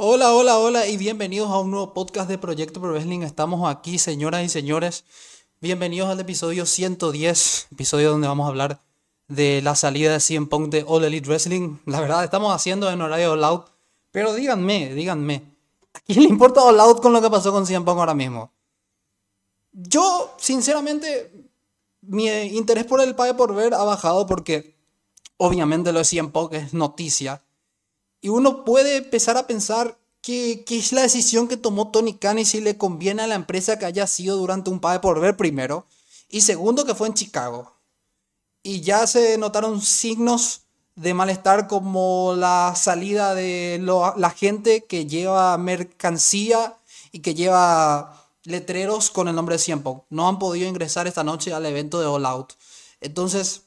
Hola, hola, hola y bienvenidos a un nuevo podcast de Proyecto Pro Wrestling. Estamos aquí, señoras y señores. Bienvenidos al episodio 110, episodio donde vamos a hablar de la salida de CM Punk de All Elite Wrestling. La verdad, estamos haciendo en horario All Out, pero díganme, díganme, ¿a quién le importa All Out con lo que pasó con CM Punk ahora mismo? Yo, sinceramente, mi interés por el Pay por ver ha bajado porque obviamente lo de CM Punk es noticia y uno puede empezar a pensar qué, es la decisión que tomó Tony Khan y si le conviene a la empresa que haya sido durante un pague por ver primero. Y segundo, que fue en Chicago. Y ya se notaron signos de malestar como la salida de la gente que lleva mercancía y que lleva letreros con el nombre de Ciempo. No han podido ingresar esta noche al evento de All Out. Entonces,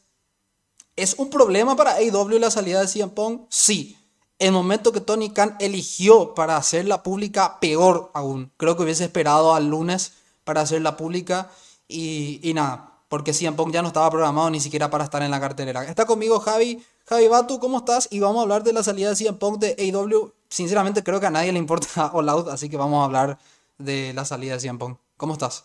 ¿es un problema para AEW la salida de Punk? Sí el momento que Tony Khan eligió para hacerla pública, peor aún. Creo que hubiese esperado al lunes para hacerla pública y, nada, porque CM Punk ya no estaba programado ni siquiera para estar en la cartelera. Está conmigo Javi. Javi Batu, ¿cómo estás? Y vamos a hablar de la salida de CM Punk de AEW. Sinceramente creo que a nadie le importa All Out, así que vamos a hablar de la salida de CM Punk. ¿Cómo estás?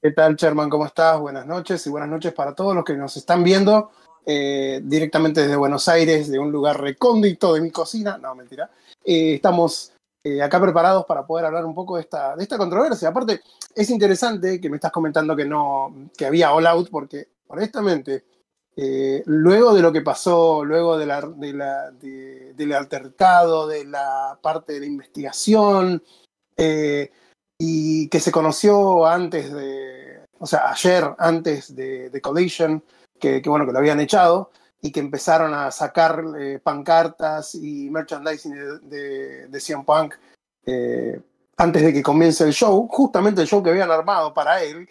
¿Qué tal, Sherman? ¿Cómo estás? Buenas noches y buenas noches para todos los que nos están viendo. Eh, directamente desde Buenos Aires, de un lugar recóndito de mi cocina. No, mentira. Eh, estamos eh, acá preparados para poder hablar un poco de esta, de esta controversia. Aparte, es interesante que me estás comentando que, no, que había All Out, porque honestamente, luego de lo que pasó, luego de la, de la, del altercado, de la parte de la investigación, y que se conoció antes de, o sea, ayer, antes de, de Collision, que, bueno, que lo habían echado y que empezaron a sacar eh, pancartas y merchandising de, de, CM Punk eh, antes de que comience el show, justamente el show que habían armado para él,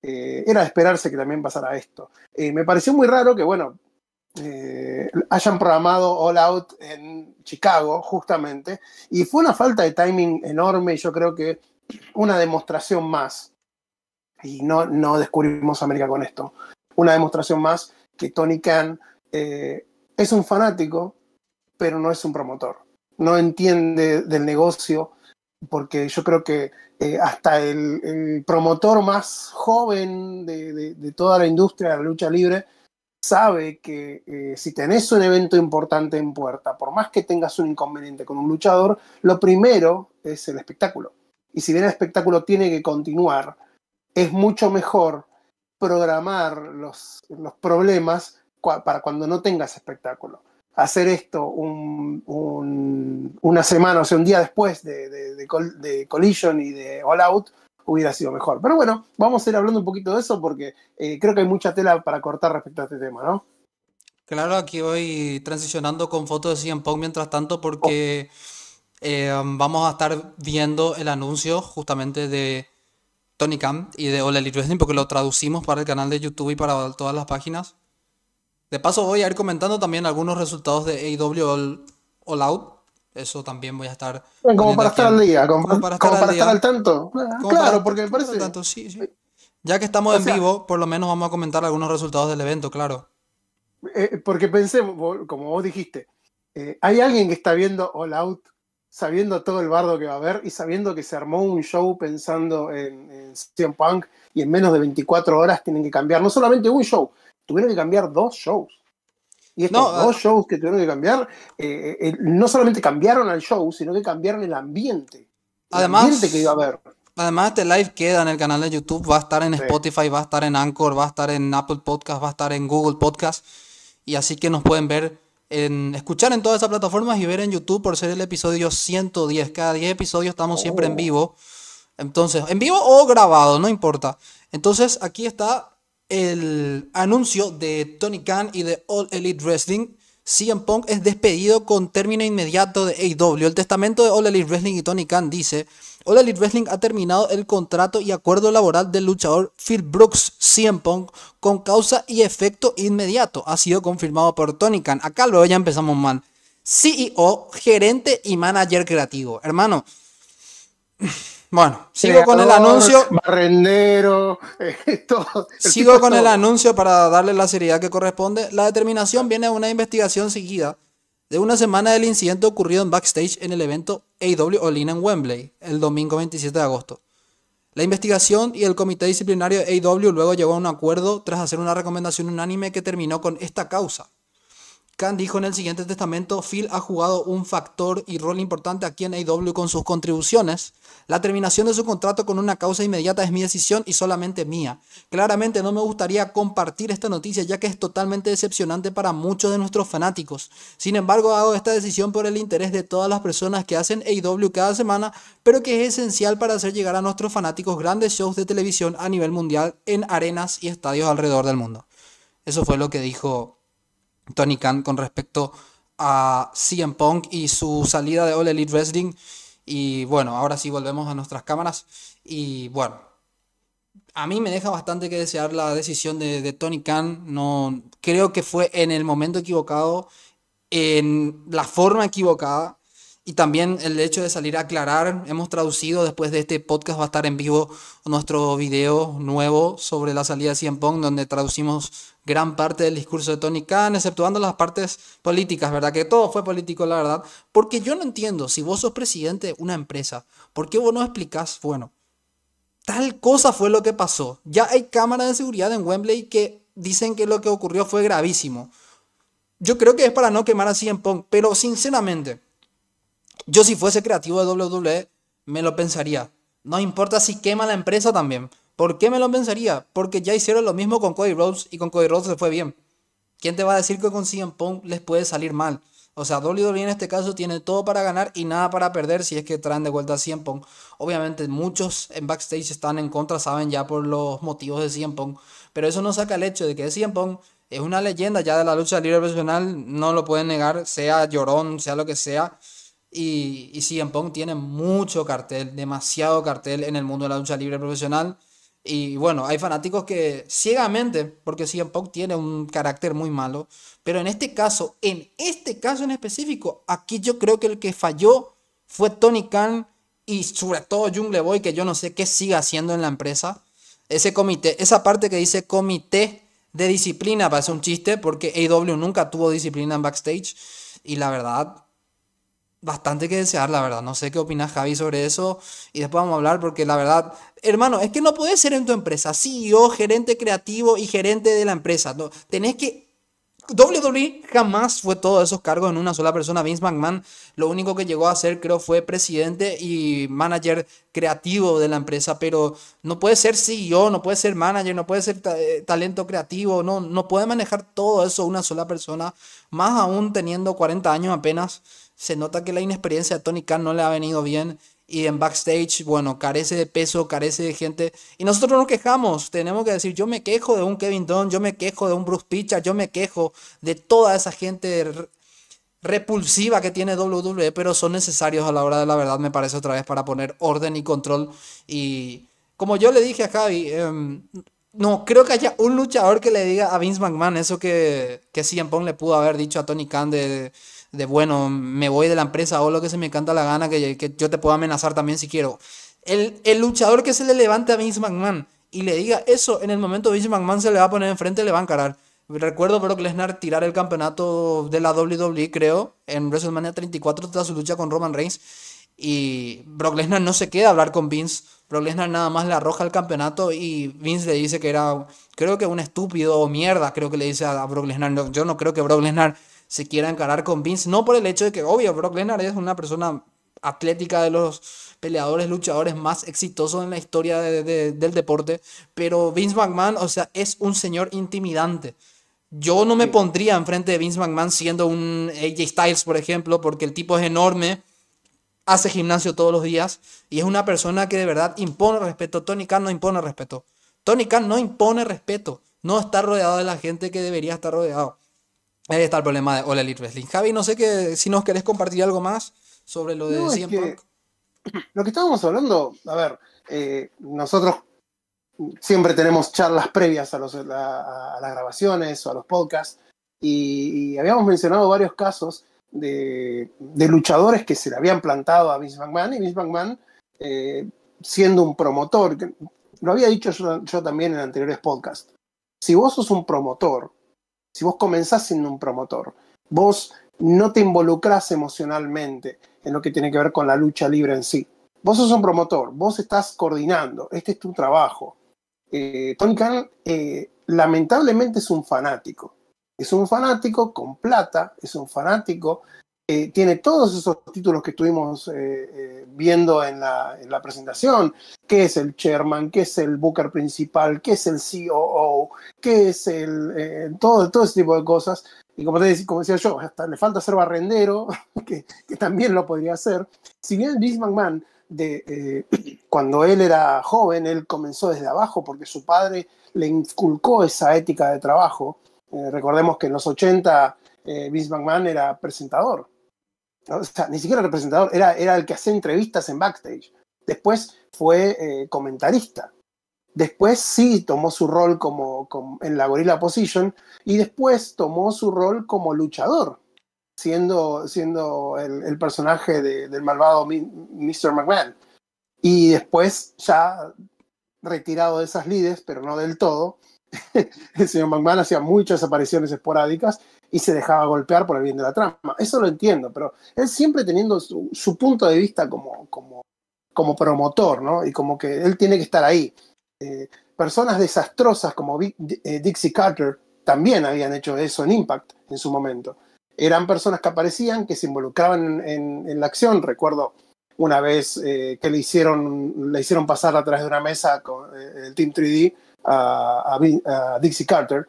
eh, era de esperarse que también pasara esto. me pareció muy raro que, bueno, hayan programado All Out en Chicago, justamente, y fue una falta de timing enorme yo creo que una demostración más, y no, no descubrimos América con esto, una demostración más que Tony Khan eh, es un fanático, pero no es un promotor. No entiende del negocio, porque yo creo que eh, hasta el, promotor más joven de, toda la industria de la lucha libre sabe que eh, si tenés un evento importante en puerta, por más que tengas un inconveniente con un luchador, lo primero es el espectáculo. Y si bien el espectáculo tiene que continuar, es mucho mejor programar los, los problemas para cuando no tengas espectáculo. Hacer esto un, una semana, o sea, un día después de, de, Collision y de All Out, hubiera sido mejor. Pero bueno, vamos a ir hablando un poquito de eso porque eh, creo que hay mucha tela para cortar respecto a este tema, ¿no? Claro, aquí voy transicionando con fotos de CM Punk mientras tanto porque eh, vamos a estar viendo el anuncio justamente de Tony Khan y de All Elite Wrestling porque lo traducimos para el canal de YouTube y para todas las páginas. De paso voy a ir comentando también algunos resultados de AEW All, Out. Eso también voy a estar... como para estar al día, como, para, estar, al tanto. claro, porque me parece... Tanto, sí, sí. Ya que estamos en vivo, por lo menos vamos a comentar algunos resultados del evento, claro. Eh, porque pensé, como vos dijiste, eh, hay alguien que está viendo All Out sabiendo todo el bardo que va a haber y sabiendo que se armó un show pensando en, en CM Punk y en menos de 24 horas tienen que cambiar no solamente un show, tuvieron que cambiar dos shows. Y estos dos ah, shows que tuvieron que cambiar, eh, eh, no solamente cambiaron al show, sino que cambiaron el ambiente. además, ambiente que iba a haber. Además, este live queda en el canal de YouTube, va a estar en Spotify, va a estar en Anchor, va a estar en Apple Podcast, va a estar en Google Podcast. Y así que nos pueden ver escuchar en todas esas plataformas y ver en YouTube por ser el episodio 110. Cada 10 episodios estamos siempre en oh. vivo. Entonces, en vivo o grabado, no importa. Entonces, aquí está el anuncio de Tony Khan y de All Elite Wrestling. CM Punk es despedido con término inmediato de AEW. El testamento de All Elite Wrestling y Tony Khan dice: All Elite Wrestling ha terminado el contrato y acuerdo laboral del luchador Phil Brooks CM Punk con causa y efecto inmediato. Ha sido confirmado por Tony Khan. Acá luego ya empezamos mal. CEO, gerente y manager creativo. Hermano. Bueno, sigo con el anuncio. Barrendero, eh, todo. Sigo con el anuncio para darle la seriedad que corresponde. La determinación viene de una investigación seguida de una semana del incidente ocurrido en backstage en el evento AW All In en Wembley, el domingo 27 de agosto. La investigación y el comité disciplinario de AW luego llegó a un acuerdo tras hacer una recomendación unánime que terminó con esta causa. Khan dijo en el siguiente testamento, Phil ha jugado un factor y rol importante aquí en AW con sus contribuciones. La terminación de su contrato con una causa inmediata es mi decisión y solamente mía. Claramente no me gustaría compartir esta noticia ya que es totalmente decepcionante para muchos de nuestros fanáticos. Sin embargo, hago esta decisión por el interés de todas las personas que hacen AW cada semana, pero que es esencial para hacer llegar a nuestros fanáticos grandes shows de televisión a nivel mundial en arenas y estadios alrededor del mundo. Eso fue lo que dijo Tony Khan con respecto a CM Punk y su salida de All Elite Wrestling. Y bueno, ahora sí volvemos a nuestras cámaras. Y bueno, a mí me deja bastante que desear la decisión de, Tony Khan. No, creo que fue en el momento equivocado, en la forma equivocada. Y también el hecho de salir a aclarar, hemos traducido después de este podcast, va a estar en vivo nuestro video nuevo sobre la salida de CM Punk, donde traducimos gran parte del discurso de Tony Khan, exceptuando las partes políticas, ¿verdad? Que todo fue político, la verdad. Porque yo no entiendo, si vos sos presidente de una empresa, ¿por qué vos no explicás, bueno, tal cosa fue lo que pasó? Ya hay cámaras de seguridad en Wembley que dicen que lo que ocurrió fue gravísimo. Yo creo que es para no quemar a CM Punk, pero sinceramente yo si fuese creativo de WWE, me lo pensaría. No importa si quema la empresa también. ¿Por qué me lo pensaría? Porque ya hicieron lo mismo con Cody Rhodes y con Cody Rhodes se fue bien. ¿Quién te va a decir que con CM Punk les puede salir mal? O sea, WWE en este caso tiene todo para ganar y nada para perder si es que traen de vuelta a CM Punk. Obviamente muchos en backstage están en contra, saben ya por los motivos de CM Punk. Pero eso no saca el hecho de que CM Punk es una leyenda ya de la lucha libre profesional, no lo pueden negar, sea llorón, sea lo que sea. Y, y CM Punk tiene mucho cartel, demasiado cartel en el mundo de la lucha libre profesional. Y bueno, hay fanáticos que ciegamente, porque CM Punk tiene un carácter muy malo, pero en este caso, en este caso en específico, aquí yo creo que el que falló fue Tony Khan y sobre todo Jungle Boy, que yo no sé qué sigue haciendo en la empresa. Ese comité, esa parte que dice comité de disciplina parece un chiste, porque AW nunca tuvo disciplina en backstage. Y la verdad, bastante que desear, la verdad. No sé qué opinas, Javi, sobre eso. Y después vamos a hablar porque la verdad, hermano, es que no puedes ser en tu empresa CEO, gerente creativo y gerente de la empresa. No, tenés que... WWE jamás fue todos esos cargos en una sola persona. Vince McMahon lo único que llegó a hacer creo fue presidente y manager creativo de la empresa, pero no puede ser CEO, no puede ser manager, no puede ser eh, talento creativo, no, no puede manejar todo eso una sola persona, más aún teniendo 40 años apenas se nota que la inexperiencia de Tony Khan no le ha venido bien y en backstage, bueno, carece de peso, carece de gente. Y nosotros nos quejamos, tenemos que decir, yo me quejo de un Kevin Dunn, yo me quejo de un Bruce Pitcher, yo me quejo de toda esa gente repulsiva que tiene WWE, pero son necesarios a la hora de la verdad, me parece otra vez, para poner orden y control. Y como yo le dije a Javi, em, no creo que haya un luchador que le diga a Vince McMahon eso que, que CM Punk le pudo haber dicho a Tony Khan de de bueno, me voy de la empresa o lo que se me canta la gana, que, que yo te puedo amenazar también si quiero. El, el, luchador que se le levante a Vince McMahon y le diga eso, en el momento Vince McMahon se le va a poner enfrente le va a encarar. Recuerdo Brock Lesnar tirar el campeonato de la WWE, creo, en WrestleMania 34 tras su lucha con Roman Reigns. Y Brock Lesnar no se queda hablar con Vince. Brock Lesnar nada más le arroja el campeonato y Vince le dice que era, creo que un estúpido o mierda, creo que le dice a Brock Lesnar. Yo no creo que Brock Lesnar se quiera encarar con Vince. No por el hecho de que, obvio, Brock Lesnar es una persona atlética de los peleadores, luchadores más exitosos en la historia del deporte. Pero Vince McMahon, o sea, es un señor intimidante. Yo no me pondría enfrente de Vince McMahon siendo un AJ Styles, por ejemplo, porque el tipo es enorme, hace gimnasio todos los días y es una persona que de verdad impone respeto. Tony Khan no impone respeto. Tony Khan no impone respeto. No está rodeado de la gente que debería estar rodeado. Ahí está el problema de All Elite Wrestling. Javi, no sé que, si nos querés compartir algo más sobre lo de no, Lo que estábamos hablando, a ver, eh, nosotros siempre tenemos charlas previas a, los, a, las grabaciones o a los podcasts y, habíamos mencionado varios casos de, luchadores que se le habían plantado a Vince McMahon y Vince McMahon eh, siendo un promotor, lo había dicho yo, también en anteriores podcasts, si vos sos un promotor si vos comenzás siendo un promotor, vos no te involucras emocionalmente en lo que tiene que ver con la lucha libre en sí. Vos sos un promotor, vos estás coordinando, este es tu trabajo. Eh, Tony Khan eh, lamentablemente es un fanático. Es un fanático con plata, es un fanático, eh, tiene todos esos títulos que estuvimos viendo en la, en la, presentación, que es el chairman, que es el booker principal, que es el COO, que es el, todo, todo ese tipo de cosas. Y como, te, como decía yo, hasta le falta ser barrendero, que, también lo podría hacer. Si bien Vince McMahon de eh, cuando él era joven, él comenzó desde abajo porque su padre le inculcó esa ética de trabajo. Eh, recordemos que en los 80 eh, Vince McMahon era presentador. O sea, ni siquiera era presentador, era, era el que hacía entrevistas en backstage. Después fue comentarista. Después sí tomó su rol como, en la Gorilla Position y después tomó su rol como luchador siendo, siendo el, personaje del malvado Mr. McMahon. Y después, ya retirado de esas lides, pero no del todo, el señor McMahon hacía muchas apariciones esporádicas y se dejaba golpear por el bien de la trama. Eso lo entiendo, pero él siempre teniendo su, punto de vista como, como, como promotor, ¿no? Y como que él tiene que estar ahí. Eh, personas desastrosas como eh, Dixie Carter también habían hecho eso en Impact en su momento eran personas que aparecían, que se involucraban en, la acción. Recuerdo una vez eh, que le hicieron, le hicieron pasar a través de una mesa con el Team 3D a, Dixie Carter,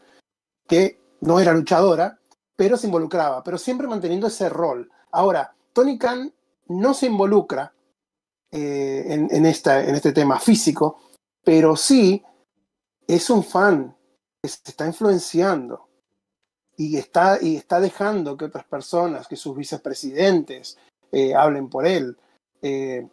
que no era luchadora, pero se involucraba, pero siempre manteniendo ese rol. Ahora, Tony Khan no se involucra eh, en, esta, en este tema físico, pero sí es un fan que se está influenciando y está, y está dejando que otras personas, que sus vicepresidentes eh, hablen por él. Eh,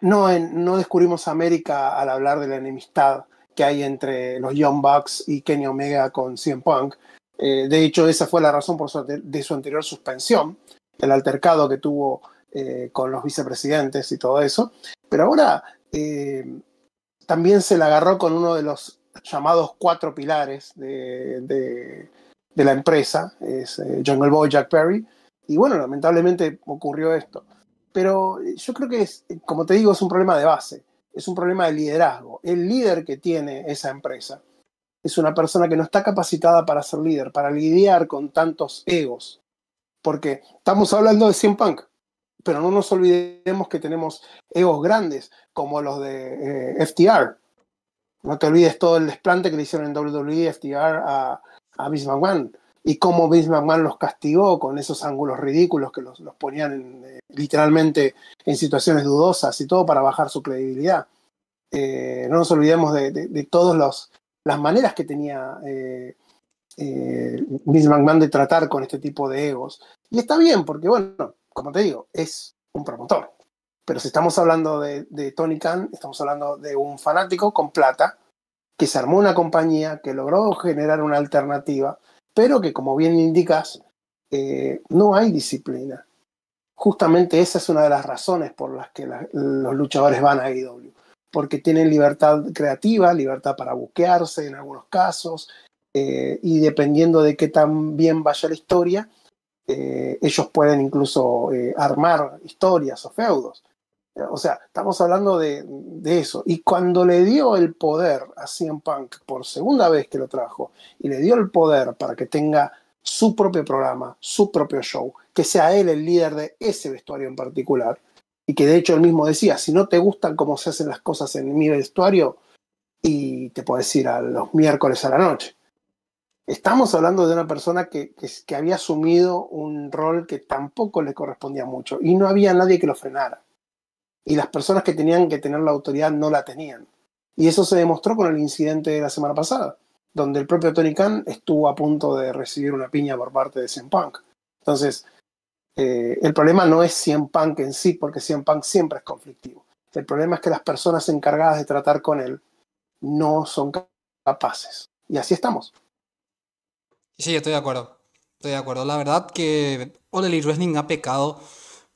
no, no descubrimos América al hablar de la enemistad que hay entre los Young Bucks y Kenny Omega con CM Punk. Eh, de hecho, esa fue la razón de su anterior suspensión, el altercado que tuvo con los vicepresidentes y todo eso. Pero ahora también se la agarró con uno de los llamados cuatro pilares de, de la empresa, es eh, Jungle Boy Jack Perry. Y bueno, lamentablemente ocurrió esto. Pero yo creo que, es, como te digo, es un problema de base, es un problema de liderazgo. El líder que tiene esa empresa es una persona que no está capacitada para ser líder, para lidiar con tantos egos. Porque estamos hablando de 100 Punk, pero no nos olvidemos que tenemos egos grandes, como los de eh, FTR. No te olvides todo el desplante que le hicieron en WWE, FTR a, a Vince y cómo Vince McMahon los castigó con esos ángulos ridículos que los, ponían eh, literalmente en situaciones dudosas y todo para bajar su credibilidad. Eh, no nos olvidemos de, todas las maneras que tenía eh, Vince McMahon de tratar con este tipo de egos. Y está bien, porque bueno, como te digo, es un promotor. Pero si estamos hablando de, de Tony Khan, estamos hablando de un fanático con plata que se armó una compañía que logró generar una alternativa, pero que como bien indicas, eh, no hay disciplina. Justamente esa es una de las razones por las que los luchadores van a IW, porque tienen libertad creativa, libertad para buquearse en algunos casos, eh, y dependiendo de qué tan bien vaya la historia, eh, ellos pueden incluso armar historias o feudos. O sea, estamos hablando de, eso. Y cuando le dio el poder a CM Punk por segunda vez que lo trajo, y le dio el poder para que tenga su propio programa, su propio show, que sea él el líder de ese vestuario en particular, y que de hecho él mismo decía, si no te gustan cómo se hacen las cosas en mi vestuario, y te puedes ir a los miércoles a la noche. Estamos hablando de una persona que, que había asumido un rol que tampoco le correspondía mucho, y no había nadie que lo frenara y las personas que tenían que tener la autoridad no la tenían. Y eso se demostró con el incidente de la semana pasada, donde el propio Tony Khan estuvo a punto de recibir una piña por parte de CM Punk. Entonces, eh, el problema no es CM Punk en sí, porque CM Punk siempre es conflictivo. El problema es que las personas encargadas de tratar con él no son capaces. Y así estamos. Sí, estoy de acuerdo. Estoy de acuerdo. La verdad que All Elite ha pecado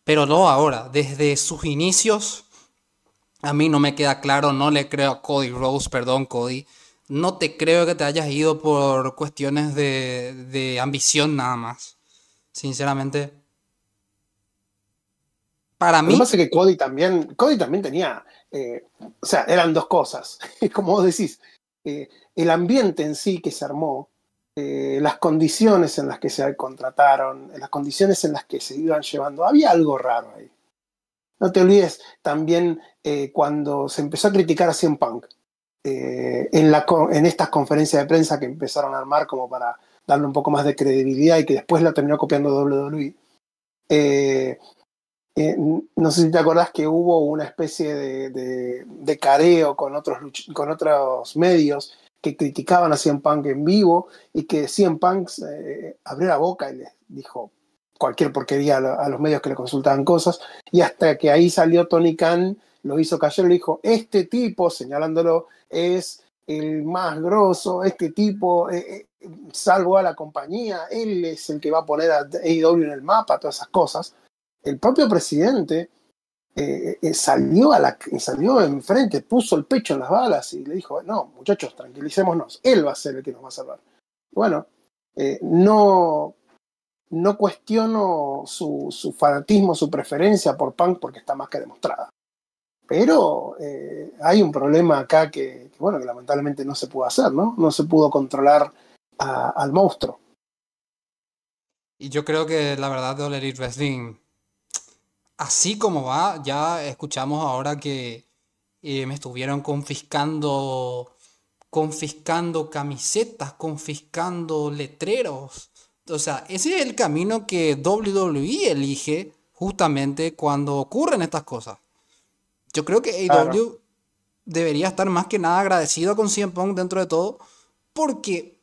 pero no ahora, desde sus inicios, a mí no me queda claro, no le creo a Cody Rose, perdón Cody, no te creo que te hayas ido por cuestiones de, ambición nada más. sinceramente, para mí... Lo que pasa es que Cody también, Cody también tenía, eh, o sea, eran dos cosas. Como vos decís, eh, el ambiente en sí que se armó, eh, las condiciones en las que se contrataron, las condiciones en las que se iban llevando, había algo raro ahí. No te olvides también cuando se empezó a criticar a CM Punk, en, la, en estas conferencias de prensa que empezaron a armar como para darle un poco más de credibilidad y que después la terminó copiando WWE. Eh, eh, no sé si te acordás que hubo una especie de, careo con otros medios que criticaban a CM Punk en vivo y que CM Punk eh, abrió la boca y les dijo cualquier porquería a, los medios que le consultaban cosas. Y hasta que ahí salió Tony Khan, lo hizo cayer, le dijo, este tipo, señalándolo, es el más grosso, este tipo eh, salvo a la compañía, él es el que va a poner a AEW en el mapa, todas esas cosas el propio presidente eh, eh, salió, a la, enfrente, puso el pecho en las balas y le dijo, no, muchachos, tranquilicémonos, él va a ser el que nos va a salvar. Bueno, eh, no, no cuestiono su, su, fanatismo, su preferencia por Punk porque está más que demostrada. Pero hay un problema acá que, bueno, que lamentablemente no se pudo hacer, ¿no? No se pudo controlar al monstruo. Y yo creo que la verdad de Wrestling así como va, ya escuchamos ahora que eh, me estuvieron confiscando, confiscando camisetas, confiscando letreros. O sea, ese es el camino que WWE elige justamente cuando ocurren estas cosas. Yo creo que AEW debería estar más que nada agradecido con CM Punk dentro de todo, porque,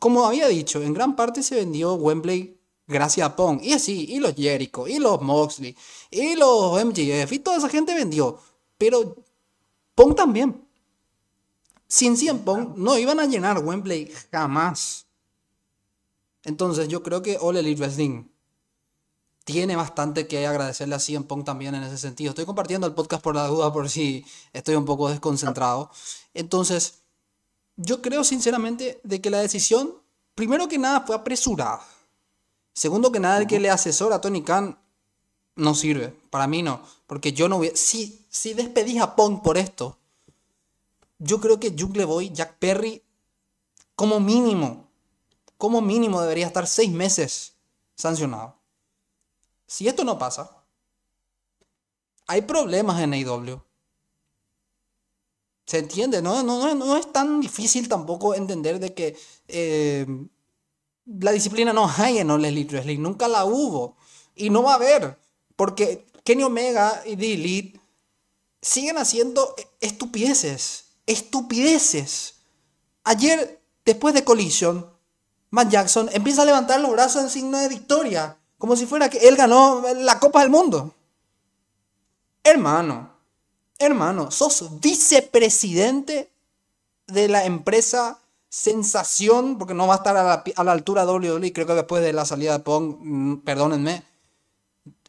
como había dicho, en gran parte se vendió Wembley gracias a Pong. Y así, y los Jericho, y los Moxley, y los MJF, y toda esa gente vendió. Pero Pong también. Sin 100 Pong no iban a llenar Wembley jamás. Entonces yo creo que All Elite Wrestling tiene bastante que agradecerle a CM Pong también en ese sentido. Estoy compartiendo el podcast por la duda, por si estoy un poco desconcentrado. Entonces, yo creo sinceramente de que la decisión, primero que nada, fue apresurada. Segundo que nada, el que le asesora a Tony Khan no sirve. Para mí no. Porque yo no voy. Si, si despedís a Punk por esto, yo creo que Jungle Boy, Jack Perry, como mínimo, como mínimo debería estar seis meses sancionado. Si esto no pasa, hay problemas en AEW. ¿Se entiende? No, no, no, es tan difícil tampoco entender de que eh, la disciplina no hay en All Elite Wrestling, nunca la hubo y no va a haber, porque Kenny Omega y The Elite siguen haciendo estupideces, estupideces. Ayer, después de Collision, Matt Jackson empieza a levantar los brazos en signo de victoria, como si fuera que él ganó la Copa del Mundo. Hermano, hermano, sos vicepresidente de la empresa sensación, porque no va a estar a la, a la altura de WWE, creo que después de la salida de Pong, mm, perdónenme,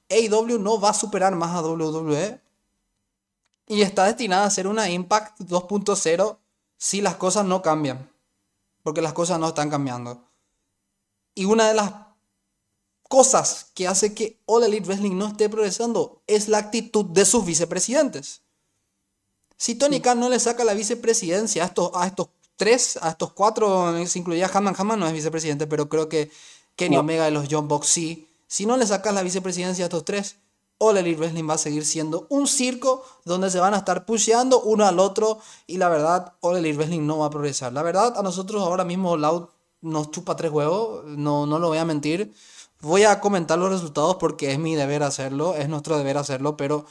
AEW no va a superar más a WWE y está destinada a ser una Impact 2.0 si las cosas no cambian, porque las cosas no están cambiando. Y una de las cosas que hace que All Elite Wrestling no esté progresando es la actitud de sus vicepresidentes. Si Tony Khan no le saca la vicepresidencia a estos, a estos tres, a estos cuatro, se incluía Hammond, Hammond no es vicepresidente, pero creo que Kenny Omega y los John Box sí. Si no le sacas la vicepresidencia a estos tres, All Elite Wrestling va a seguir siendo un circo donde se van a estar pusheando uno al otro y la verdad, All Elite Wrestling no va a progresar. La verdad, a nosotros ahora mismo Loud nos chupa tres huevos, no, no lo voy a mentir. Voy a comentar los resultados porque es mi deber hacerlo, es nuestro deber hacerlo, pero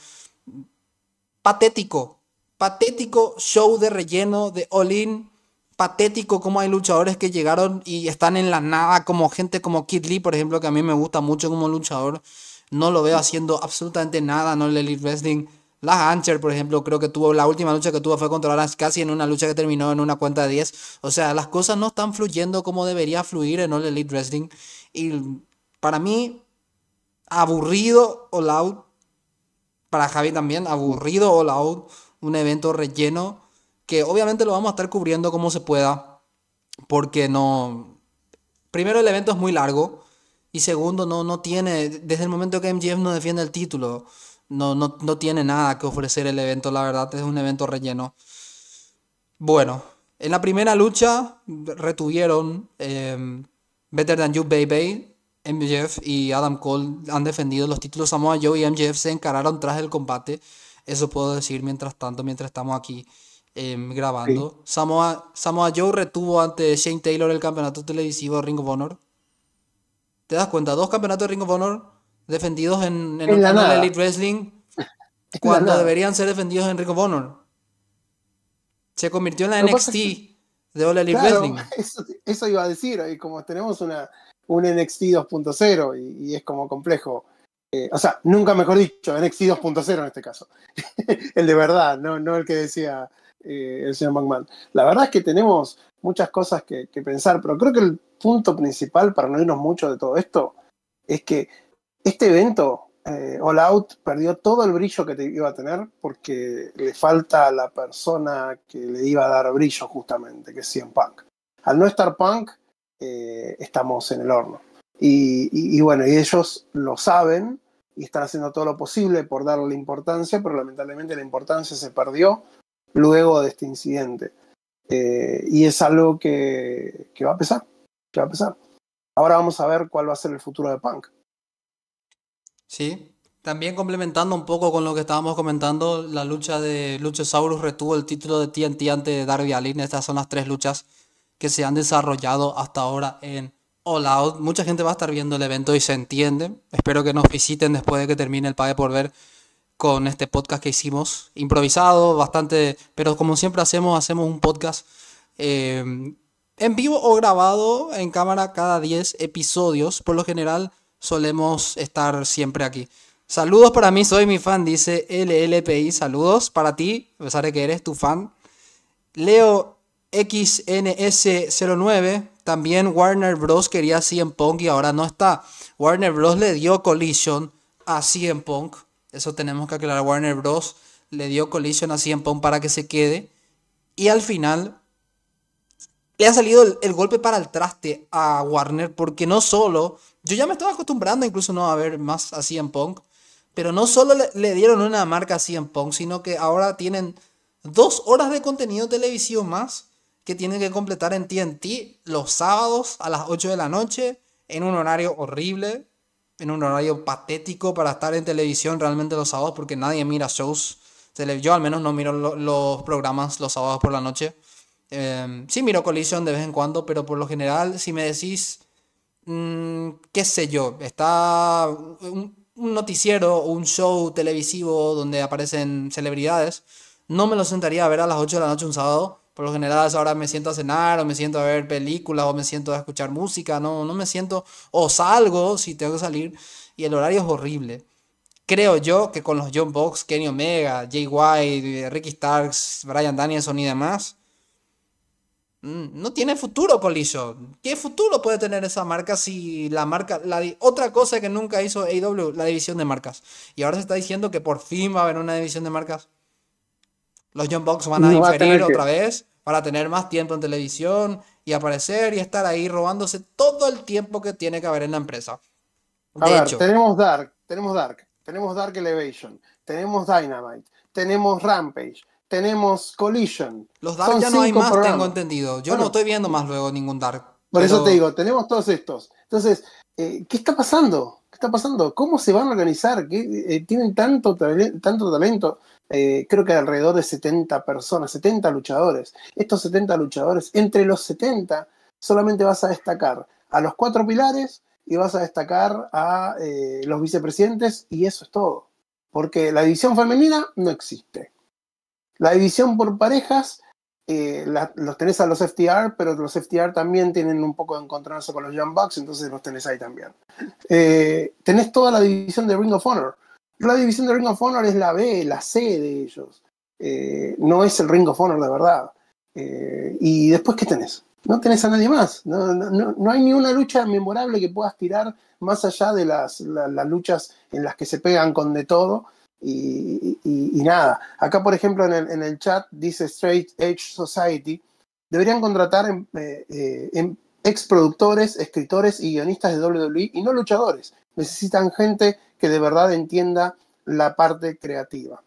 patético, patético show de relleno de All In patético como hay luchadores que llegaron y están en la nada, como gente como Kid Lee, por ejemplo, que a mí me gusta mucho como luchador. No lo veo haciendo absolutamente nada, no el Elite Wrestling. La Ancher, por ejemplo, creo que tuvo la última lucha que tuvo fue contra casi en una lucha que terminó en una cuenta de 10. O sea, las cosas no están fluyendo como debería fluir en All Elite Wrestling. Y para mí, aburrido All Out. Para Javi también, aburrido All Out. Un evento relleno que obviamente lo vamos a estar cubriendo como se pueda, porque no... Primero el evento es muy largo Y segundo, no, no tiene, desde el momento que MGF no defiende el título, no, no, no tiene nada que ofrecer el evento, la verdad, es un evento relleno. Bueno, en la primera lucha retuvieron eh, Better Than You Baby, MJF y Adam Cole han defendido los títulos Samoa Joe y MJF se encararon tras el combate. Eso puedo decir mientras tanto, mientras estamos aquí em, grabando. Samoa, Samoa Joe retuvo ante Shane Taylor el campeonato televisivo Ring of Honor. ¿Te das cuenta? Dos campeonatos de Ring of Honor defendidos en, en, En la nada. Elite Wrestling cuando nada. deberían ser defendidos en Ring of Honor. Se convirtió en la Lo NXT de All Elite Claro, Wrestling. eso, eso iba a decir, y como tenemos una, un NXT 2.0 y, y es como complejo. eh, o sea, nunca mejor dicho, NXT 2.0 en este caso. el de verdad, no, no el que decía eh, el señor McMahon. La verdad es que tenemos muchas cosas que, que pensar, pero creo que el punto principal, para no irnos mucho de todo esto, es que este evento, eh, All Out, perdió todo el brillo que te iba a tener porque le falta a la persona que le iba a dar brillo justamente, que es CM Punk. Al no estar Punk, eh, estamos en el horno. Y, y- y bueno, y ellos lo saben y están haciendo todo lo posible por darle importancia, pero lamentablemente la importancia se perdió luego de este incidente. Eh, y es algo que, que va a pesar, que va a pesar. Ahora vamos a ver cuál va a ser el futuro de Punk. Sí, también complementando un poco con lo que estábamos comentando, la lucha de Luchasaurus retuvo el título de TNT ante Darby Allin. Estas son las tres luchas que se han desarrollado hasta ahora en All Out. Mucha gente va a estar viendo el evento y se entiende. Espero que nos visiten después de que termine el Pague por Ver con este podcast que hicimos, improvisado, bastante, pero como siempre hacemos, hacemos un podcast eh, en vivo o grabado en cámara cada 10 episodios. Por lo general solemos estar siempre aquí. Saludos para mí, soy mi fan, dice LLPI. Saludos para ti, a pesar de que eres tu fan. Leo XNS09, también Warner Bros. quería CM Punk y ahora no está. Warner Bros. le dio Collision a CM Punk. Eso tenemos que aclarar. Warner Bros. le dio Collision a CM Punk para que se quede. Y al final le ha salido el, golpe para el traste a Warner porque no solo, yo ya me estaba acostumbrando incluso no a ver más a CM Punk, pero no solo le, le dieron una marca a CM Punk, sino que ahora tienen dos horas de contenido televisivo más que tienen que completar en TNT los sábados a las 8 de la noche en un horario horrible, en un horario patético para estar en televisión realmente los sábados porque nadie mira shows. Yo al menos no miro lo- los programas los sábados por la noche. Eh, sí miro Collision de vez en cuando, pero por lo general, si me decís, mm, qué sé yo, está un, un noticiero o un show televisivo donde aparecen celebridades, no me lo sentaría a ver a las 8 de la noche un sábado. Por lo general, a esa hora me siento a cenar, o me siento a ver películas, o me siento a escuchar música, no, no me siento, o salgo si tengo que salir, y el horario es horrible. Creo yo que con los John Box, Kenny Omega, Jay White, Ricky Starks, Brian Danielson y demás, mm, no tiene futuro Collision. ¿Qué futuro puede tener esa marca si la marca, la otra cosa que nunca hizo AEW, la división de marcas? Y ahora se está diciendo que por fin va a haber una división de marcas. Los John Box van a No va a inferir que- otra vez para tener más tiempo en televisión y aparecer y estar ahí robándose todo el tiempo que tiene que haber en la empresa. A De ver, hecho, tenemos Dark, tenemos Dark, tenemos Dark Elevation, tenemos Dynamite, tenemos Rampage, tenemos Collision. los Dark son ya no hay más, programas. tengo entendido. Yo Bueno. no estoy viendo más luego ningún Dark. Por eso te digo, tenemos todos estos. Entonces, eh, ¿qué está pasando? ¿Qué está pasando? ¿Cómo se van a organizar? ¿Qué, eh, tienen tanto, tanto talento. Eh, creo que alrededor de 70 personas, 70 luchadores. Estos 70 luchadores, entre los 70, solamente vas a destacar a los cuatro pilares y vas a destacar a eh, los vicepresidentes y eso es todo. Porque la división femenina no existe. La división por parejas eh, los tenés a los FTR, pero los FTR también tienen un poco de encontrarse con los Young Bucks, entonces los tenés ahí también. Tenés toda la división de Ring of Honor. La división de Ring of Honor es la B, la C de ellos. Eh, no es el Ring of Honor de verdad. Eh, y después, ¿qué tenés? No tenés a nadie más. No, no- no- hay ni una lucha memorable que puedas tirar más allá de las, la- las luchas en las que se pegan con de todo. Y, y- nada. Acá, por ejemplo, en el, en el chat dice Straight Edge Society. Deberían contratar en- eh, eh, en- ex productores, escritores y guionistas de WWE y no luchadores. Necesitan gente que de verdad entienda la parte creativa.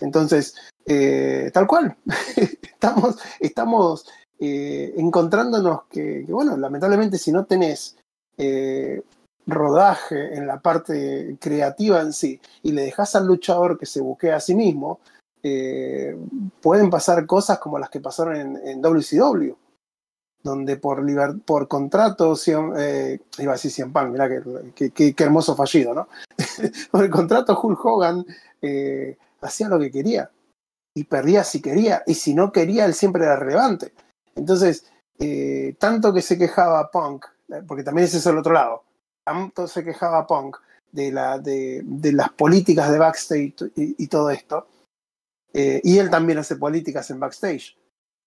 Entonces, eh, tal cual, estamos, eh, encontrándonos que, bueno, lamentablemente si no tenés eh, rodaje en la parte creativa en sí y le dejas al luchador que se buquea a sí mismo, pueden pasar cosas como las que pasaron en, en WCW, donde por, contrato, eh, iba a decir Cien Pan, mirá qué hermoso fallido, ¿no? por el contrato Hulk Hogan eh, hacía lo que quería y perdía si quería, y si no quería, él siempre era relevante. Entonces, eh, tanto que se quejaba Punk, porque también ese es el otro lado, tanto se quejaba Punk de, la, de, de las políticas de backstage y, todo esto, y él también hace políticas en backstage.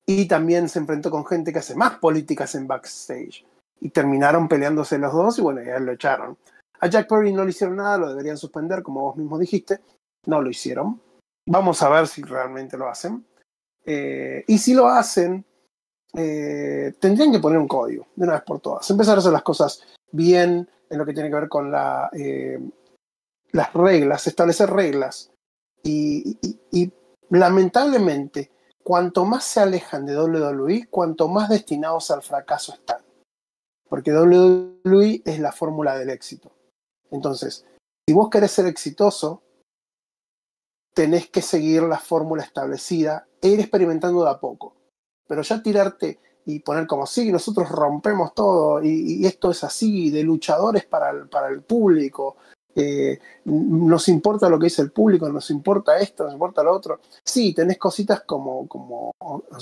Y también se enfrentó con gente que hace más políticas en backstage. Y terminaron peleándose los dos y bueno, ya lo echaron. A Jack Perry no le hicieron nada, lo deberían suspender, como vos mismo dijiste. No lo hicieron. Vamos a ver si realmente lo hacen. Eh, y si lo hacen, eh, tendrían que poner un código de una vez por todas. Empezar a hacer las cosas bien en lo que tiene que ver con eh, las reglas, establecer reglas. Y lamentablemente, cuanto más se alejan de WWE, cuanto más destinados al fracaso están. Porque WWE es la fórmula del éxito. Entonces, si vos querés ser exitoso, tenés que seguir la fórmula establecida e ir experimentando de a poco. Pero ya tirarte y poner como, sí, nosotros rompemos todo y, esto es así, de luchadores para el público, eh, nos importa lo que dice el público, nos importa esto, nos importa lo otro. Sí, tenés cositas como, como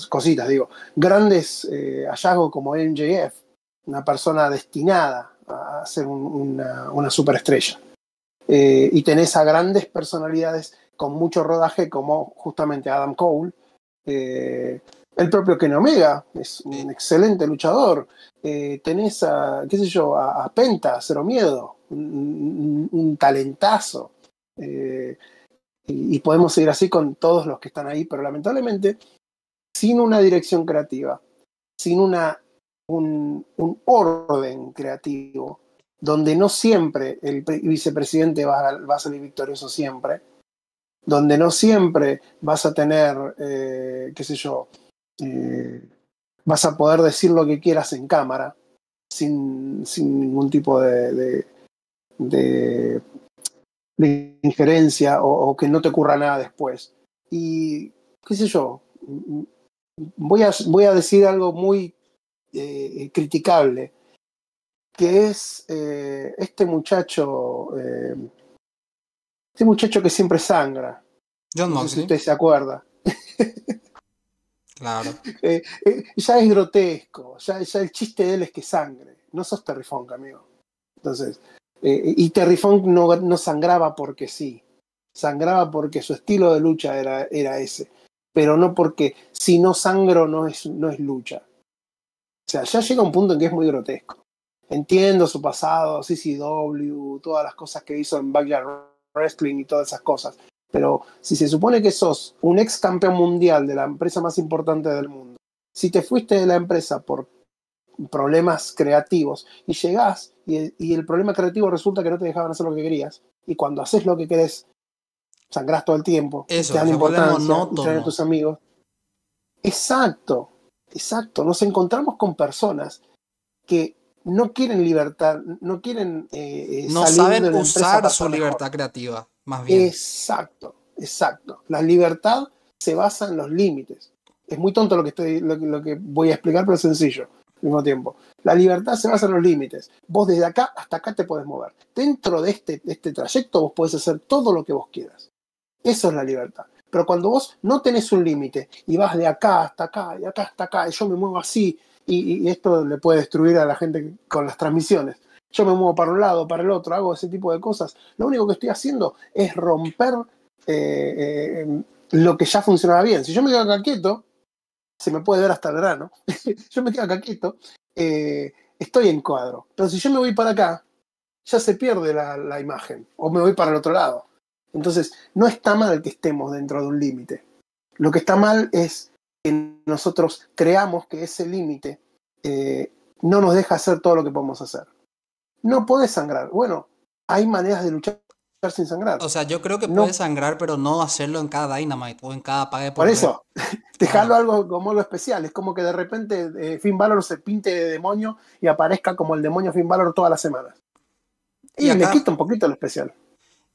cositas, digo, grandes eh, hallazgos como MJF, una persona destinada a ser un, una, una, superestrella. Eh, y tenés a grandes personalidades con mucho rodaje como justamente Adam Cole, el propio Ken Omega es un excelente luchador. Eh, tenés a, qué sé yo, a, a Penta, Cero Miedo, un, talentazo. Eh, y, podemos seguir así con todos los que están ahí, pero lamentablemente, sin una dirección creativa, sin una, un, orden creativo, donde no siempre el vicepresidente va a, salir victorioso siempre, donde no siempre vas a tener, eh, qué sé yo, eh, vas a poder decir lo que quieras en cámara sin, sin ningún tipo de, de, de injerencia o, o, que no te ocurra nada después. Y qué sé yo, voy a, voy a decir algo muy eh, criticable, que es eh, este muchacho, eh, este muchacho que siempre sangra. John no sé si usted se acuerda. Claro. Eh, eh, ya es grotesco, ya, ya, el chiste de él es que sangre. No sos Terry Funk, amigo. Entonces, eh, y Terry Funk no, sangraba porque sí. Sangraba porque su estilo de lucha era, era ese. Pero no porque si no sangro no es, no es lucha. O sea, ya llega un punto en que es muy grotesco. Entiendo su pasado, CCW, todas las cosas que hizo en Backyard Wrestling y todas esas cosas. Pero si se supone que sos un ex campeón mundial de la empresa más importante del mundo, si te fuiste de la empresa por problemas creativos y llegás y, y el problema creativo resulta que no te dejaban hacer lo que querías, y cuando haces lo que querés, sangrás todo el tiempo, Eso, te dan importancia, a tus amigos. Exacto, exacto. Nos encontramos con personas que no quieren libertad, no quieren eh, no saben usar su libertad mejor. creativa. Más bien. Exacto, exacto. La libertad se basa en los límites. Es muy tonto lo que, estoy, lo, lo, que voy a explicar, pero es sencillo mismo tiempo. La libertad se basa en los límites. Vos desde acá hasta acá te podés mover. Dentro de este, este trayecto vos podés hacer todo lo que vos quieras. Eso es la libertad. Pero cuando vos no tenés un límite y vas de acá hasta acá, y acá hasta acá, y yo me muevo así, y, y esto le puede destruir a la gente con las transmisiones yo me muevo para un lado, para el otro, hago ese tipo de cosas. Lo único que estoy haciendo es romper eh, eh, lo que ya funcionaba bien. Si yo me quedo acá quieto, se me puede ver hasta el verano, yo me quedo acá quieto, eh, estoy en cuadro. Pero si yo me voy para acá, ya se pierde la, imagen, o me voy para el otro lado. Entonces, no está mal que estemos dentro de un límite. Lo que está mal es que nosotros creamos que ese límite eh, no nos deja hacer todo lo que podemos hacer. No podés sangrar. Bueno, hay maneras de luchar sin sangrar. O sea, yo creo que puedes sangrar, pero no hacerlo en cada Dynamite o en cada pague por Por eso, dejarlo algo como lo especial. Es como que de repente eh, Finn Balor se pinte de demonio y aparezca como el demonio Finn Balor todas las semanas. Y, le quita un poquito lo especial.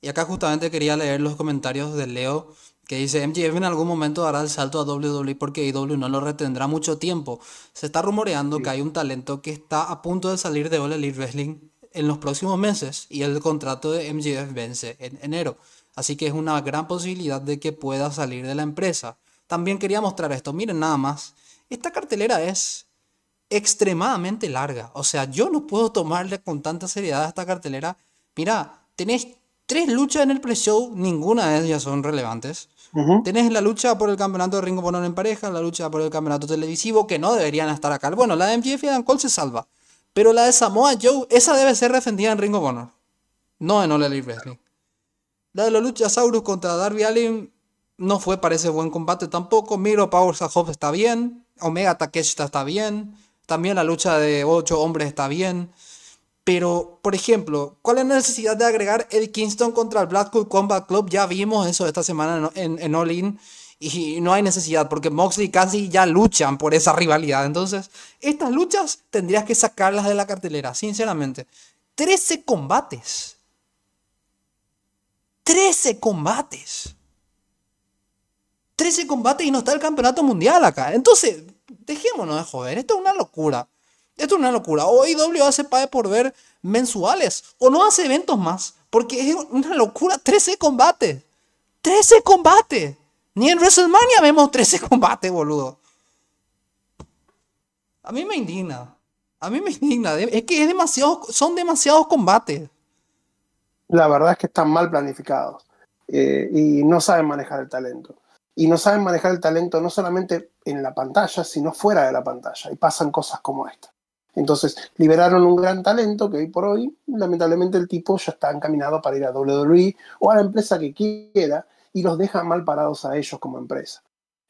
Y acá justamente quería leer los comentarios de Leo que dice MJF en algún momento dará el salto a WWE porque AEW no lo retendrá mucho tiempo. Se está rumoreando que hay un talento que está a punto de salir de All Elite Wrestling en los próximos meses y el contrato de MJF vence en enero. Así que es una gran posibilidad de que pueda salir de la empresa. También quería mostrar esto. Miren nada más. Esta cartelera es extremadamente larga. O sea, yo no puedo tomarle con tanta seriedad a esta cartelera. Mira, tenés tres luchas en el pre-show, ninguna de ellas son relevantes. Tenés la lucha por el campeonato de Ring of Honor en pareja, la lucha por el campeonato televisivo, que no deberían estar acá. Bueno, la de MJF y Adam Cole se salva. Pero la de Samoa Joe, esa debe ser defendida en Ring of Honor. No en All Elite Wrestling. La de la lucha Saurus contra Darby Allin no fue, parece buen combate tampoco. Miro Power Hobbs está bien. Omega Takeshita está bien. También la lucha de ocho hombres está bien. Pero, por ejemplo, ¿cuál es la necesidad de agregar el Kingston contra el Blackpool Combat Club? Ya vimos eso esta semana en, en, All In. Y no hay necesidad, porque Moxley casi ya luchan por esa rivalidad. Entonces, estas luchas tendrías que sacarlas de la cartelera, sinceramente. 13 combates. 13 combates. 13 combates y no está el campeonato mundial acá. Entonces, dejémonos de joder. Esto es una locura. Esto es una locura. O IW hace pague por ver mensuales. O no hace eventos más. Porque es una locura. 13 combates. 13 combates. Ni en WrestleMania vemos 13 combates, boludo. A mí me indigna. A mí me indigna. Es que es son demasiados combates. La verdad es que están mal planificados. Eh, y no saben manejar el talento. Y no saben manejar el talento no solamente en la pantalla, sino fuera de la pantalla. Y pasan cosas como esta. Entonces, liberaron un gran talento que hoy por hoy, lamentablemente, el tipo ya está encaminado para ir a WWE o a la empresa que quiera y los deja mal parados a ellos como empresa.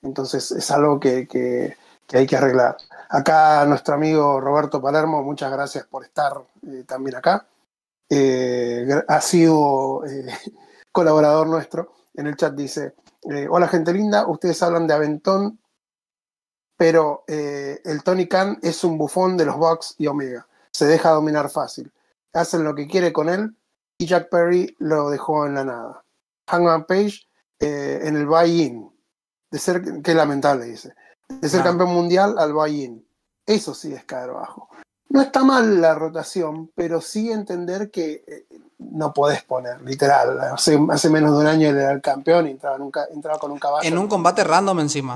Entonces, es algo que, hay que arreglar. Acá nuestro amigo Roberto Palermo, muchas gracias por estar eh, también acá. Eh, ha sido eh, colaborador nuestro. En el chat dice, hola gente linda, ustedes hablan de Aventón pero eh, el Tony Khan es un bufón de los Bucks y Omega. Se deja dominar fácil. Hacen lo que quiere con él y Jack Perry lo dejó en la nada. Hangman Page eh, en el buy-in. De ser, qué lamentable dice. De ser campeón mundial al buy-in. Eso sí es caer bajo. No está mal la rotación, pero sí entender que eh, no podés poner, literal. Hace, menos de un año era el campeón y entraba, entraba con un caballo. En un combate random encima.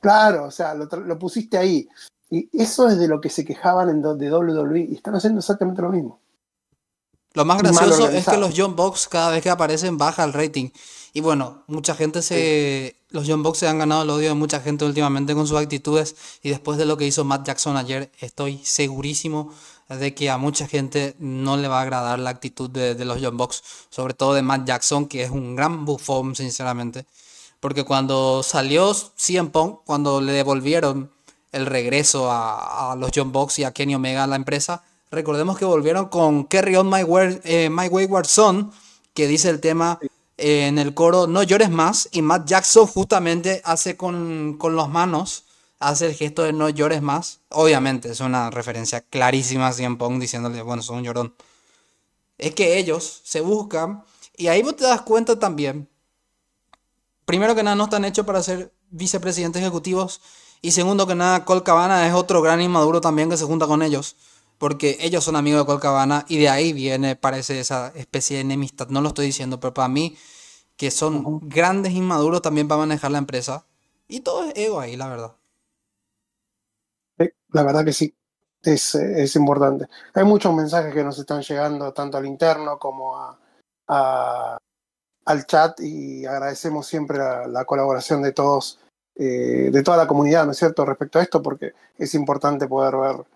Claro, o sea, lo, pusiste ahí. Y eso es de lo que se quejaban en, de WWE y están haciendo exactamente lo mismo. Lo más gracioso es que los John Box cada vez que aparecen baja el rating. Y bueno, mucha gente se... Los John Box se han ganado el odio de mucha gente últimamente con sus actitudes. Y después de lo que hizo Matt Jackson ayer, estoy segurísimo de que a mucha gente no le va a agradar la actitud de, de los John Box. Sobre todo de Matt Jackson, que es un gran bufón, sinceramente. Porque cuando salió CM Punk, cuando le devolvieron el regreso a, los John Box y a Kenny Omega a la empresa, recordemos que volvieron con Kerry on My, eh, My Wayward Son, que dice el tema eh, en el coro No llores más, y Matt Jackson justamente hace con, con las manos, hace el gesto de No llores más. Obviamente es una referencia clarísima a CM Punk diciéndole, bueno, son un llorón. Es que ellos se buscan, y ahí vos te das cuenta también primero que nada, no están hechos para ser vicepresidentes ejecutivos. Y segundo que nada, Col Cabana es otro gran inmaduro también que se junta con ellos. Porque ellos son amigos de Col Cabana y de ahí viene, parece, esa especie de enemistad. No lo estoy diciendo, pero para mí, que son grandes inmaduros también para manejar la empresa. Y todo es ego ahí, la verdad. la verdad que sí. Es, es, importante. Hay muchos mensajes que nos están llegando, tanto al interno como a al chat y agradecemos siempre la, colaboración de todos, eh, de toda la comunidad, ¿no es cierto?, respecto a esto, porque es importante poder ver,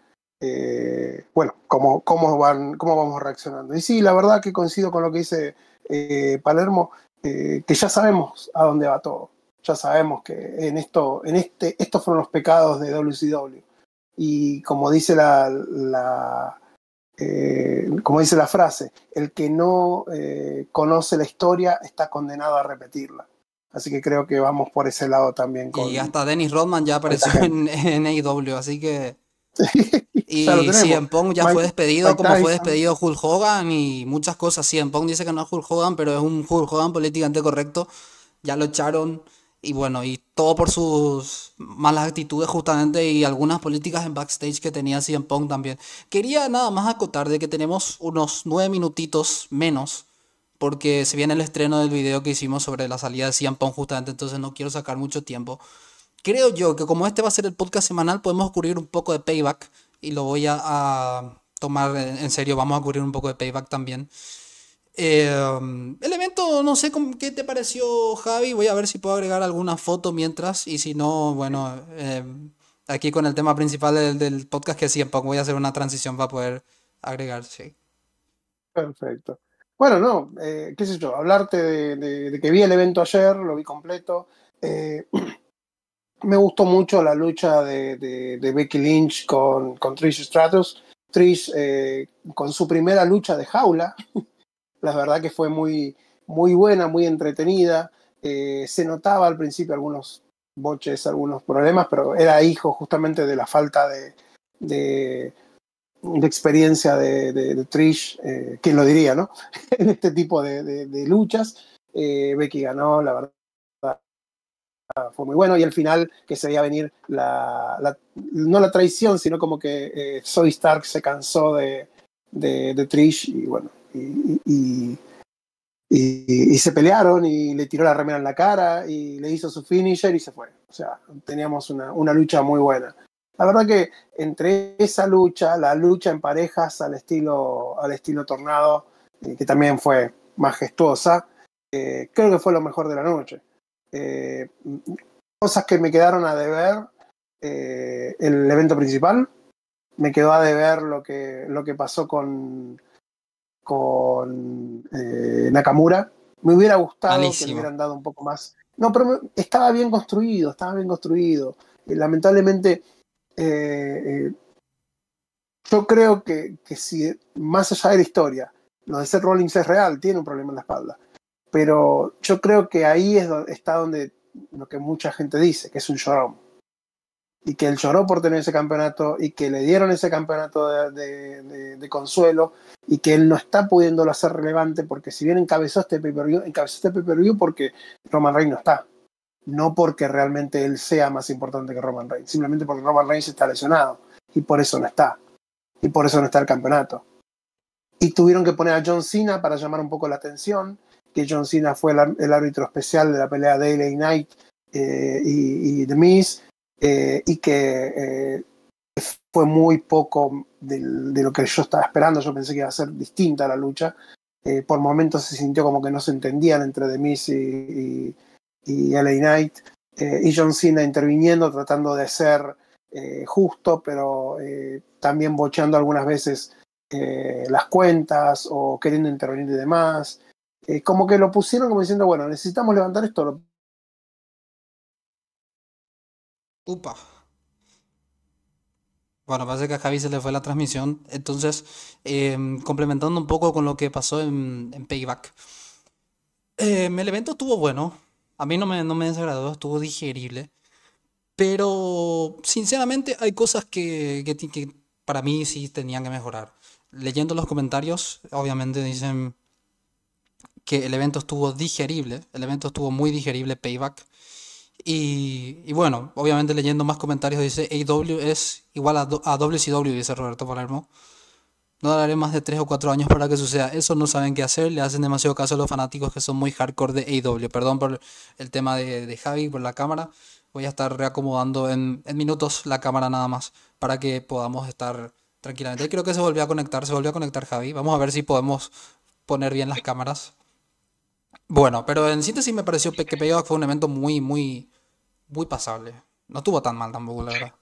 eh, bueno, cómo, cómo, van, cómo vamos reaccionando. Y sí, la verdad que coincido con lo que dice eh, Palermo, que ya sabemos a dónde va todo. Ya sabemos que en esto, en este, estos fueron los pecados de WCW. y como dice la, la eh, como dice la frase, el que no eh, conoce la historia está condenado a repetirla. Así que creo que vamos por ese lado también. y hasta Dennis Rodman ya apareció en, en AEW, así que y CM Pong ya fue despedido como fue despedido Hulk Hogan y muchas cosas. CM Pong dice que no es Hulk Hogan, pero es un Hulk Hogan políticamente correcto. Ya lo echaron y bueno, y todo por sus malas actitudes justamente y algunas políticas en backstage que tenía CM Pong también. Quería nada más acotar de que tenemos unos nueve minutitos menos porque se viene el estreno del video que hicimos sobre la salida de CM Pong justamente, entonces no quiero sacar mucho tiempo creo yo que como este va a ser el podcast semanal, podemos cubrir un poco de payback y lo voy a, tomar en serio, vamos a cubrir un poco de payback también. Eh, el evento, no sé qué te pareció, Javi. Voy a ver si puedo agregar alguna foto mientras. Y si no, bueno, eh, aquí con el tema principal del, podcast que siempre voy a hacer una transición para poder agregar, sí. Perfecto. Bueno, no, eh, qué sé yo, hablarte de, que vi el evento ayer, lo vi completo. me gustó mucho la lucha de, Becky Lynch con, Trish Stratus. Trish eh, con su primera lucha de jaula, la verdad que fue muy, muy buena, muy entretenida. Eh, se notaba al principio algunos boches, algunos problemas, pero era hijo justamente de la falta de, de, experiencia de, Trish, eh, quién lo diría, ¿no? en este tipo de, luchas. Becky ganó, la verdad fue muy bueno y al final que se veía venir la, no la traición, sino como que eh, Zoe Stark se cansó de, de, Trish y bueno, y, y, se pelearon y le tiró la remera en la cara y le hizo su finisher y se fue. O sea, teníamos una, una lucha muy buena. La verdad que entre esa lucha, la lucha en parejas al estilo, al estilo Tornado, eh, que también fue majestuosa, eh, creo que fue lo mejor de la noche. Eh, cosas que me quedaron a deber eh, el evento principal. Me quedó a deber lo que, lo que pasó con, con eh, Nakamura. Me hubiera gustado que le hubieran dado un poco más. No, pero estaba bien construido, estaba bien construido. lamentablemente, yo creo que, que si más allá de la historia, lo de Seth Rollins es real, tiene un problema en la espalda pero yo creo que ahí es donde, está donde lo que mucha gente dice, que es un llorón. Y que él lloró por tener ese campeonato y que le dieron ese campeonato de, consuelo y que él no está pudiéndolo hacer relevante porque si bien encabezó este pay-per-view, encabezó este pay-per-view porque Roman Reigns no está. No porque realmente él sea más importante que Roman Reigns, simplemente porque Roman Reigns está lesionado y por eso no está. Y por eso no está el campeonato. Y tuvieron que poner a John Cena para llamar un poco la atención que John Cena fue el, árbitro especial de la pelea de LA Knight eh, y, The Miz, eh, y que eh, fue muy poco de, lo que yo estaba esperando. Yo pensé que iba a ser distinta la lucha. por momentos se sintió como que no se entendían entre The Miz y, y, LA Knight. y John Cena interviniendo, tratando de ser justo, pero también bocheando algunas veces las cuentas o queriendo intervenir y demás. Eh, como que lo pusieron como diciendo, bueno, necesitamos levantar esto. Upa. Bueno, parece que a Javi se le fue la transmisión. Entonces, em, complementando un poco con lo que pasó en, Payback. Em, el evento estuvo bueno. A mí no me, no me desagradó, estuvo digerible. Pero, sinceramente, hay cosas que, que para mí sí tenían que mejorar. Leyendo los comentarios, obviamente dicen que el evento estuvo digerible, el evento estuvo muy digerible, Payback. Y, bueno, obviamente leyendo más comentarios dice AW es igual a, a WCW, dice Roberto Palermo. No daré más de 3 o 4 años para que suceda. Eso no saben qué hacer, le hacen demasiado caso a los fanáticos que son muy hardcore de AW. Perdón por el tema de, de Javi, por la cámara. Voy a estar reacomodando en, en, minutos la cámara nada más para que podamos estar tranquilamente. Creo que se volvió a conectar, se volvió a conectar Javi. Vamos a ver si podemos poner bien las cámaras. Bueno, pero en síntesis me pareció que Payback fue un evento muy, muy, muy pasable. No estuvo tan mal tampoco, la verdad.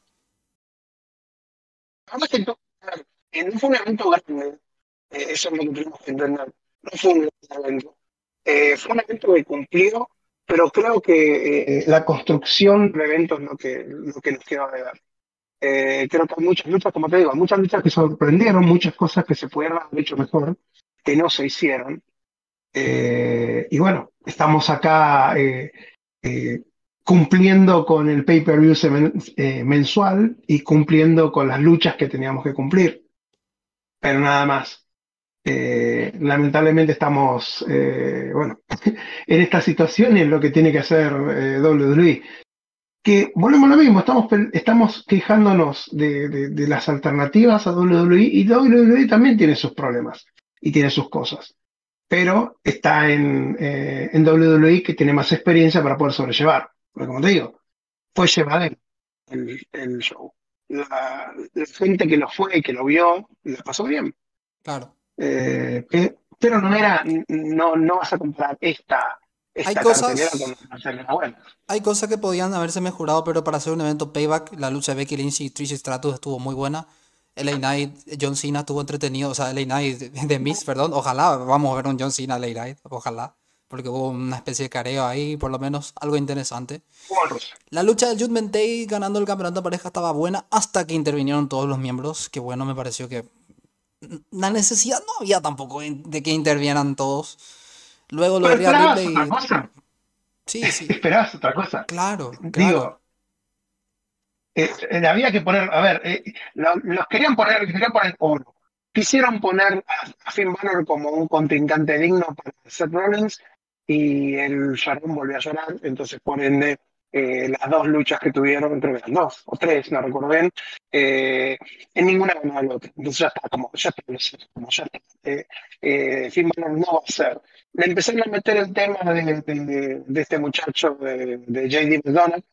Eh, no fue un evento grande, eh, eso es lo que tenemos que entender. No fue un evento. Eh, fue un evento que cumplió, pero creo que la construcción del evento es lo que, lo que nos queda de ver. Eh, creo que hay muchas luchas, como te digo, muchas luchas que sorprendieron, muchas cosas que se pudieron haber hecho mejor, que no se hicieron. Eh, y bueno, estamos acá eh, cumpliendo con el pay-per-view mensual y cumpliendo con las luchas que teníamos que cumplir. Pero nada más. lamentablemente estamos, bueno, en esta situación en lo que tiene que hacer WWE que volvemos a lo mismo, estamos, estamos quejándonos de, las alternativas a WWE y WWE también tiene sus problemas y tiene sus cosas. Pero está en, eh, en WWE que tiene más experiencia para poder sobrellevar. Porque como te digo, fue llevadero el, el show. La, gente que lo fue y que lo vio, la pasó bien. Claro. Eh, pero no era, no, no vas a comprar esta hay cosas, hay cosas que podían haberse mejorado, pero para hacer un evento payback, la lucha de Becky Lynch y Trish Stratus estuvo muy buena. LA Knight, John Cena estuvo entretenido, o sea, LA Knight de Miss, perdón, ojalá vamos a ver un John Cena LA Knight, ojalá, porque hubo una especie de careo ahí, por lo menos, algo interesante. La lucha del Judgment Day ganando el campeonato de pareja estaba buena hasta que intervinieron todos los miembros, que bueno, me pareció que la necesidad no había tampoco de que intervieran todos. Luego lo de Otra cosa. Sí, sí. Esperabas otra cosa. Claro. Digo, eh, eh, había que poner, a ver, eh, los querían poner, querían poner oro. Quisieron poner a, Finn Balor como un contrincante digno para Seth Rollins y el Sharon volvió a llorar, entonces por ende las dos luchas que tuvieron, que eran dos o tres, no recuerdo bien, en ninguna ganó al otro. Entonces ya está, como ya está, como ya está. Finn Balor no va a ser le empezaron a meter el tema de, este muchacho de, J.D. McDonald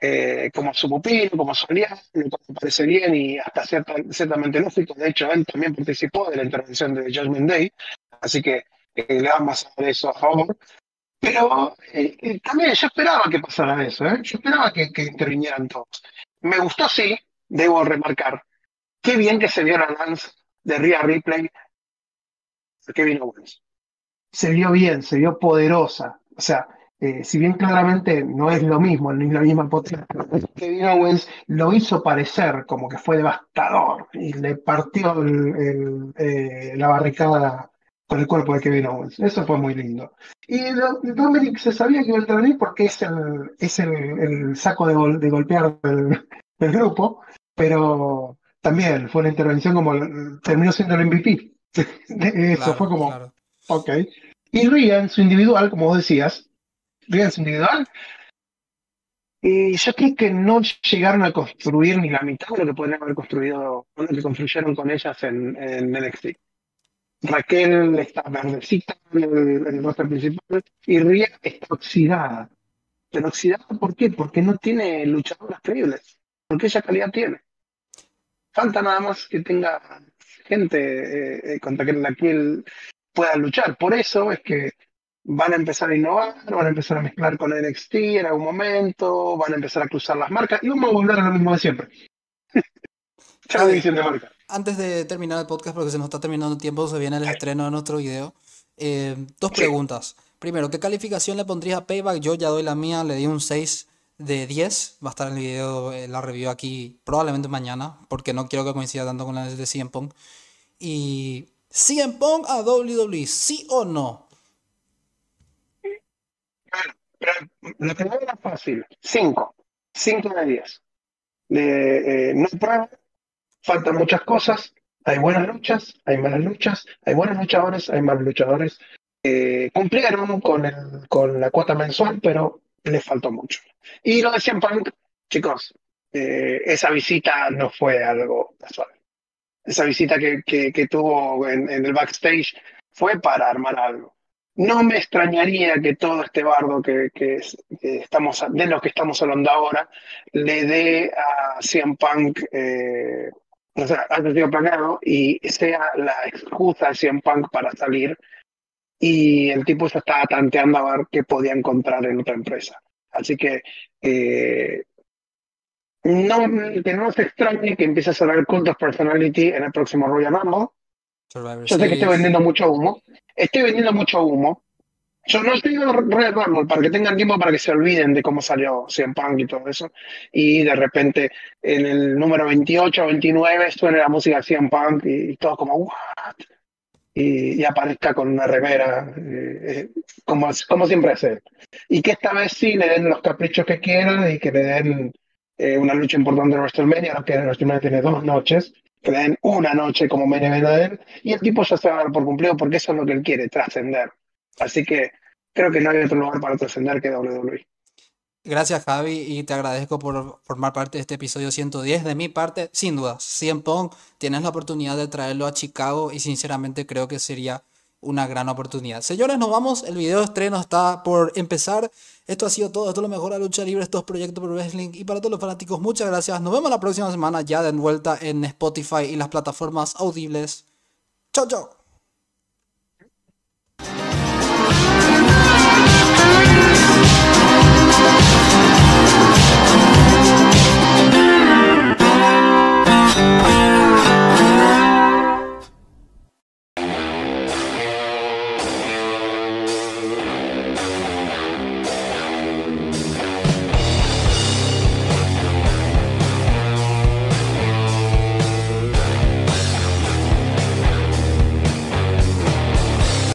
eh, como su pupilo, como su aliado, lo me parece bien y hasta cierta, ciertamente lógico. De hecho, él también participó de la intervención de Judgment Day, así que eh, le vamos a dar eso a favor. Pero eh, también yo esperaba que pasara eso, yo esperaba que, que, intervinieran todos. Me gustó, sí, debo remarcar, qué bien que se vio la dance de Rhea Ripley, Kevin Owens se vio bien, se vio poderosa. O sea, eh, si bien claramente no es lo mismo, no es la misma potencia, Kevin Owens lo hizo parecer como que fue devastador y le partió eh, la barricada con el cuerpo de Kevin Owens. Eso fue muy lindo. Y Dominic se sabía que iba a intervenir porque es el, es el, saco de, de golpear del, grupo, pero también fue una intervención como terminó siendo el MVP. Eso fue como, ok. Y Ria en su individual, como vos decías, Su individual, y yo creo que no llegaron a construir ni la mitad de lo que podrían haber construido, lo que construyeron con ellas en, en NXT. Raquel está verdecita en el, en roster principal y Ria está oxidada. Pero oxidada, ¿por qué? Porque no tiene luchadoras creíbles. Porque ella calidad tiene. Falta nada más que tenga gente eh, eh contra la que puedan luchar. Por eso es que van a empezar a innovar, van a empezar a mezclar con NXT en algún momento, van a empezar a cruzar las marcas y vamos a volver a lo mismo de siempre. Antes de terminar el podcast, porque se nos está terminando el tiempo, se viene el estreno de nuestro video. Eh, dos preguntas. Primero, ¿qué calificación le pondrías a Payback? Yo ya doy la mía, le di un 6 de 10. Va a estar el video, eh, la review aquí probablemente mañana, porque no quiero que coincida tanto con la de CM Punk. Y ¿CM Punk a WWE, sí o no? Pero la pregunta era fácil. 5. 5 de 10. Eh, no prueba. Faltan muchas cosas. Hay buenas luchas, hay malas luchas, hay buenos luchadores, hay malos luchadores. Eh, cumplieron con, el, con la cuota mensual, pero les faltó mucho. Y lo de CM Punk, chicos, eh, esa visita no fue algo casual esa visita que, que, tuvo en, el backstage fue para armar algo. No me extrañaría que todo este bardo que, que, estamos, de lo que estamos hablando ahora le dé a CM Punk, eh, o sea, antes sido planeado, y sea la excusa de CM Punk para salir. Y el tipo se estaba tanteando a ver qué podía encontrar en otra empresa. Así que eh, no, que no se extrañe que empiece a sonar Cult of Personality en el próximo Royal Rumble. Yo sé que estoy vendiendo mucho humo. Estoy vendiendo mucho humo. Yo no estoy Red Rumble para que tengan tiempo para que se olviden de cómo salió CM Punk y todo eso. Y de repente en el número 28 o 29 suena la música de CM Punk y, todo como, ¿what? Y, aparezca con una remera, eh, eh, como, como siempre hace. Y que esta vez sí le den los caprichos que quieran y que le den eh, una lucha importante en WrestleMania, que WrestleMania tiene dos noches, que le den una noche como main event y el tipo ya se va a dar por cumplido porque eso es lo que él quiere, trascender. Así que creo que no hay otro lugar para trascender que WWE. Gracias Javi y te agradezco por formar parte de este episodio 110. De mi parte, sin duda, 100 Pong, tienes la oportunidad de traerlo a Chicago y sinceramente creo que sería una gran oportunidad. Señores, nos vamos. El video de estreno está por empezar. Esto ha sido todo. Esto es lo mejor a lucha libre. Estos proyectos por wrestling. Y para todos los fanáticos, muchas gracias. Nos vemos la próxima semana ya de vuelta en Spotify y las plataformas audibles. Chao, chao.